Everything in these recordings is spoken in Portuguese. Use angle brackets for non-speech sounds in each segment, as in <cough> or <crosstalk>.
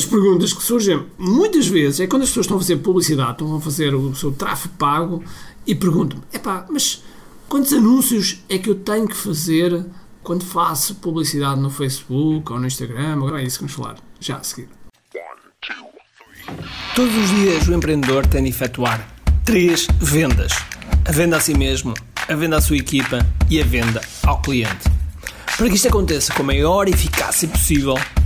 das perguntas que surgem muitas vezes é quando as pessoas estão a fazer publicidade, estão a fazer o seu tráfego pago e perguntam-me: epá, mas quantos anúncios é que eu tenho que fazer quando faço publicidade no Facebook ou no Instagram? Agora é isso que vamos falar já a seguir. Todos os dias o empreendedor tem de efetuar três vendas: a venda a si mesmo, a venda à sua equipa e a venda ao cliente. Para que isto aconteça com a maior eficácia possível,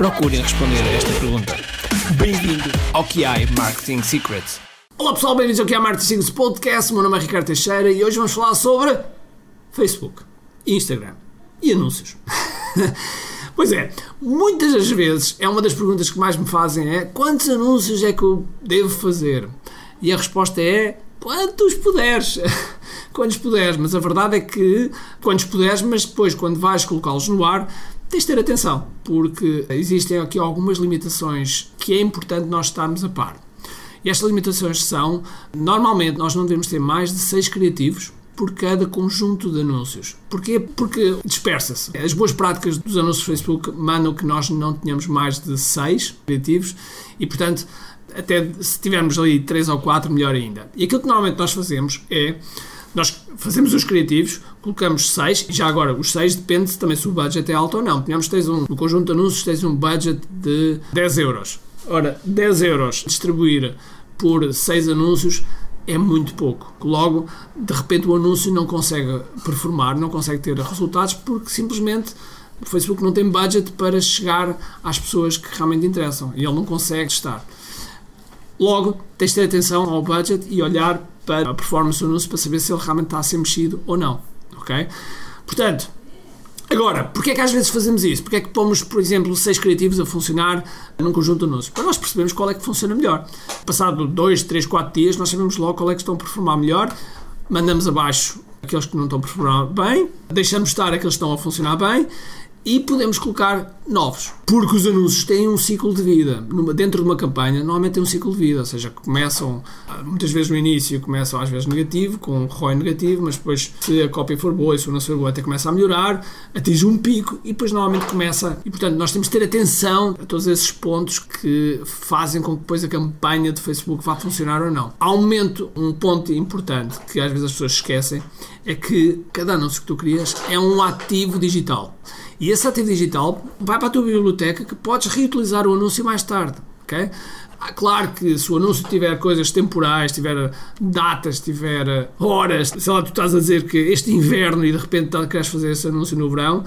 procurem responder a esta pergunta. Bem-vindo ao QI Marketing Secrets. Olá pessoal, bem-vindos ao QI Marketing Secrets Podcast. Meu nome é Ricardo Teixeira e hoje vamos falar sobre Facebook, Instagram e anúncios. <laughs> Pois é, muitas das vezes é uma das perguntas que mais me fazem é quantos anúncios é que eu devo fazer? E a resposta é quantos puderes. <laughs> quantos puderes, mas a verdade é que quantos puderes, mas depois quando vais colocá-los no ar, tens de ter atenção, porque existem aqui algumas limitações que é importante nós estarmos a par. E estas limitações são, normalmente nós não devemos ter mais de seis criativos por cada conjunto de anúncios. Porquê? Porque dispersa-se. As boas práticas dos anúncios do Facebook mandam que nós não tenhamos mais de seis criativos e, portanto, até se tivermos ali 3 ou 4, melhor ainda. E aquilo que normalmente nós fazemos é nós fazemos os criativos, colocamos 6, e já agora os 6 depende também se o budget é alto ou não. Tínhamos tens um, no conjunto de anúncios tens um budget de 10 euros. Ora, 10 euros distribuir por 6 anúncios é muito pouco. Logo, de repente o anúncio não consegue performar, não consegue ter resultados porque simplesmente o Facebook não tem budget para chegar às pessoas que realmente interessam e ele não consegue estar. Logo, tens de ter atenção ao budget e olhar para a performance do anúncio para saber se ele realmente está a ser mexido ou não. Ok? Portanto, agora, porquê é que às vezes fazemos isso? Porquê é que pomos, por exemplo, seis criativos a funcionar num conjunto de anúncios? Para nós percebermos qual é que funciona melhor. Passado 2, 3, 4 dias, nós sabemos logo qual é que estão a performar melhor, mandamos abaixo aqueles que não estão a performar bem, deixamos estar aqueles que estão a funcionar bem e podemos colocar novos, porque os anúncios têm um ciclo de vida. Dentro de uma campanha, normalmente tem um ciclo de vida, ou seja, começam, ah, muitas vezes no início, começam às vezes negativo, com um ROI negativo, mas depois, se a cópia for boa e se o anúncio for boa, até começa a melhorar, atinge um pico e depois normalmente começa. E portanto, nós temos de ter atenção a todos esses pontos que fazem com que depois a campanha de Facebook vá funcionar ou não. Há um momento, um ponto importante que às vezes as pessoas esquecem, é que cada anúncio que tu crias é um ativo digital. E esse ativo digital vai para a tua biblioteca que podes reutilizar o anúncio mais tarde. Okay? Ah, claro que se o anúncio tiver coisas temporais, tiver datas, tiver horas, sei lá, tu estás a dizer que este inverno e de repente queres fazer esse anúncio no verão,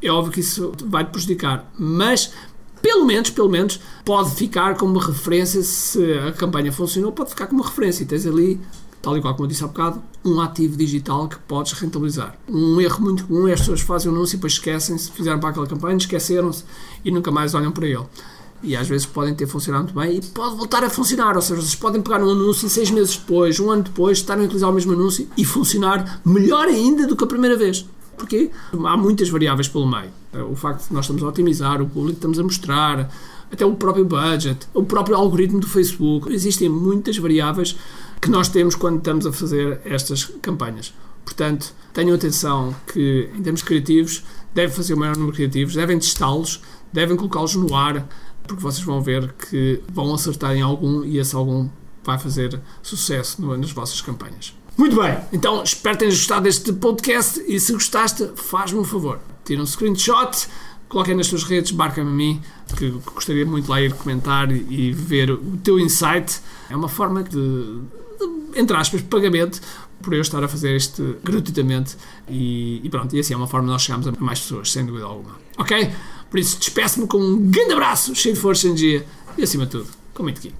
é óbvio que isso vai te prejudicar. Mas pelo menos, pelo menos, pode ficar como referência se a campanha funcionou, pode ficar como referência e tens ali tal e qual como eu disse há bocado, um ativo digital que podes rentabilizar. Um erro muito comum é as pessoas fazem um anúncio e depois esquecem-se, fizeram para aquela campanha, esqueceram-se e nunca mais olham para ele. E às vezes podem ter funcionado muito bem e pode voltar a funcionar. Ou seja, vocês podem pegar um anúncio e seis meses depois, um ano depois, estarem a utilizar o mesmo anúncio e funcionar melhor ainda do que a primeira vez. Porquê? Há muitas variáveis pelo meio. O facto de nós estamos a otimizar, o público estamos a mostrar, até o próprio budget, o próprio algoritmo do Facebook. Existem muitas variáveis que nós temos quando estamos a fazer estas campanhas. Portanto, tenham atenção que, em termos criativos, devem fazer o maior número de criativos, devem testá-los, devem colocá-los no ar, porque vocês vão ver que vão acertar em algum e esse algum vai fazer sucesso nas vossas campanhas. Muito bem, então espero que tenhas gostado deste podcast e se gostaste, faz-me um favor. Tira um screenshot, coloquem nas tuas redes, marca-me a mim, que gostaria muito lá ir comentar e ver o teu insight. É uma forma de entre aspas, pagamento por eu estar a fazer isto gratuitamente e, e, pronto, e assim é uma forma de nós chegarmos a mais pessoas, sem dúvida alguma. Ok? Por isso, despeço-me com um grande abraço, cheio de força energia e acima de tudo, com muito aqui.